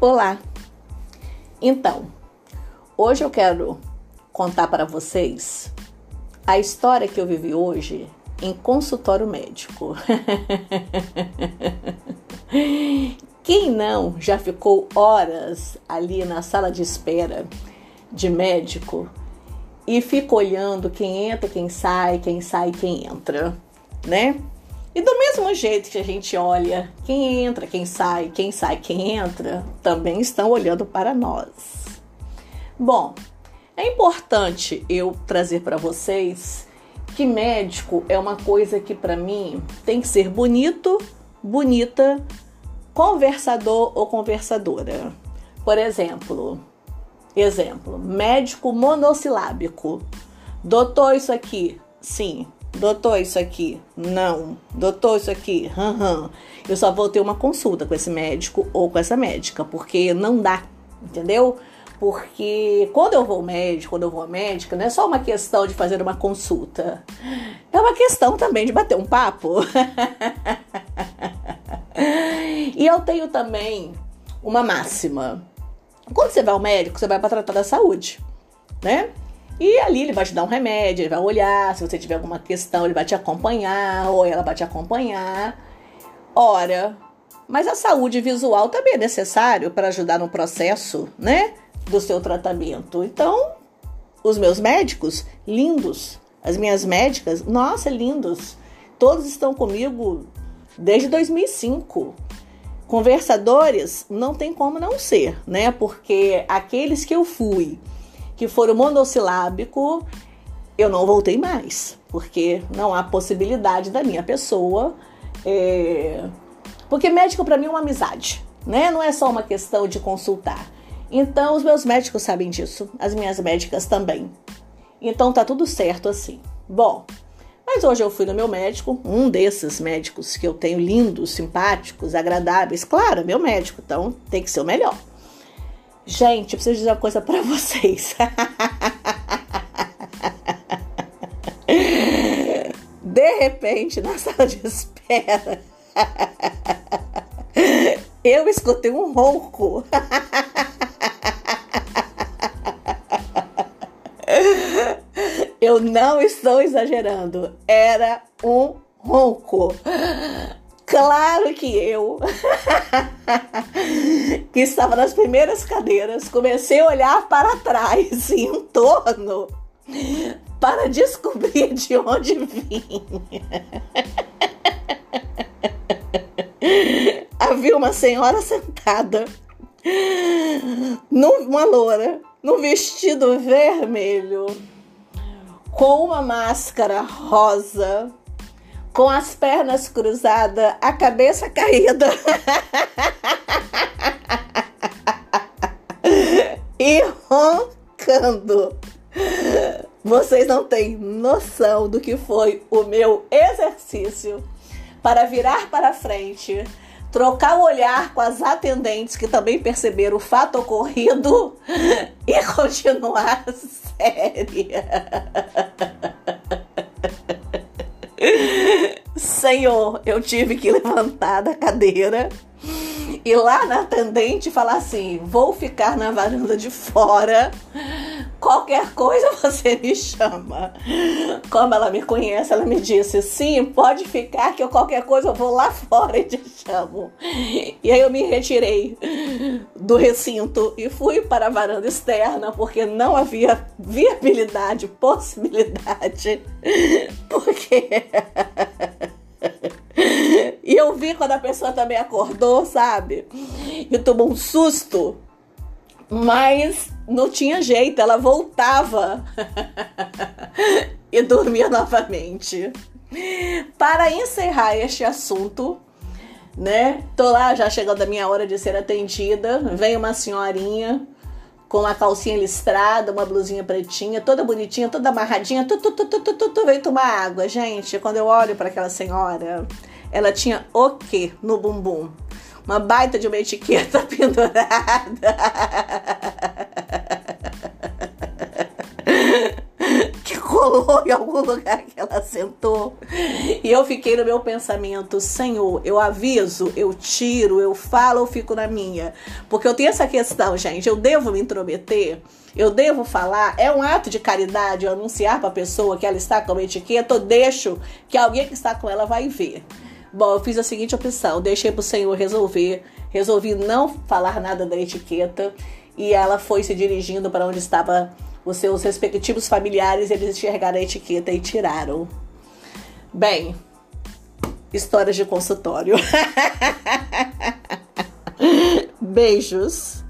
Olá! Então, hoje eu quero contar para vocês a história que eu vivi hoje em consultório médico. Quem não já ficou horas ali na sala de espera de médico e fica olhando quem entra, quem sai, quem sai, quem entra, né? E do mesmo jeito que a gente olha quem entra, quem sai, quem sai, quem entra, também estão olhando para nós. Bom, é importante eu trazer para vocês que médico é uma coisa que para mim tem que ser bonito, bonita, conversador ou conversadora. Por exemplo, exemplo, médico monossilábico. Doutor, isso aqui, sim. Doutor, isso aqui, não. Doutor, isso aqui, hum, Eu só vou ter uma consulta com esse médico ou com essa médica, porque não dá, entendeu? Porque quando eu vou ao médico, quando eu vou à médica, não é só uma questão de fazer uma consulta. É uma questão também de bater um papo. e eu tenho também uma máxima. Quando você vai ao médico, você vai para tratar da saúde, né? E ali ele vai te dar um remédio, ele vai olhar, se você tiver alguma questão, ele vai te acompanhar, ou ela vai te acompanhar. Ora, mas a saúde visual também é necessário para ajudar no processo, né, do seu tratamento. Então, os meus médicos, lindos, as minhas médicas, nossa, lindos. Todos estão comigo desde 2005. Conversadores não tem como não ser, né? Porque aqueles que eu fui que foram monossilábico, eu não voltei mais, porque não há possibilidade da minha pessoa. É... Porque médico para mim é uma amizade, né? Não é só uma questão de consultar. Então os meus médicos sabem disso, as minhas médicas também. Então tá tudo certo assim. Bom, mas hoje eu fui no meu médico, um desses médicos que eu tenho lindos, simpáticos, agradáveis, claro, meu médico, então tem que ser o melhor. Gente, eu preciso dizer uma coisa para vocês. De repente, na sala de espera, eu escutei um ronco. Eu não estou exagerando. Era um ronco. Claro que eu, que estava nas primeiras cadeiras, comecei a olhar para trás e em torno para descobrir de onde vinha. Havia uma senhora sentada, numa loura, num vestido vermelho, com uma máscara rosa com as pernas cruzadas, a cabeça caída. E roncando. Vocês não têm noção do que foi o meu exercício para virar para frente, trocar o olhar com as atendentes que também perceberam o fato ocorrido e continuar séria. Senhor, eu tive que levantar da cadeira e lá na atendente falar assim: vou ficar na varanda de fora. Qualquer coisa você me chama. Como ela me conhece, ela me disse: sim, pode ficar, que eu qualquer coisa eu vou lá fora e te chamo. E aí eu me retirei do recinto e fui para a varanda externa, porque não havia viabilidade, possibilidade. Porque. Pessoa também acordou, sabe? E tomou um susto. Mas não tinha jeito, ela voltava e dormia novamente. Para encerrar este assunto, né? Tô lá já chegando a minha hora de ser atendida. Vem uma senhorinha com uma calcinha listrada, uma blusinha pretinha, toda bonitinha, toda amarradinha, tu, tu, tu, tu, tu, tu, tu veio tomar água. Gente, quando eu olho para aquela senhora, ela tinha o quê no bumbum? Uma baita de uma etiqueta pendurada. que rolou em algum lugar que ela sentou. E eu fiquei no meu pensamento, Senhor, eu aviso, eu tiro, eu falo, eu fico na minha. Porque eu tenho essa questão, gente, eu devo me intrometer? Eu devo falar? É um ato de caridade eu anunciar para a pessoa que ela está com uma etiqueta ou deixo que alguém que está com ela vai ver? Bom, eu fiz a seguinte opção, deixei para o Senhor resolver, resolvi não falar nada da etiqueta e ela foi se dirigindo para onde estava os seus respectivos familiares, eles enxergaram a etiqueta e tiraram. Bem, histórias de consultório. Beijos.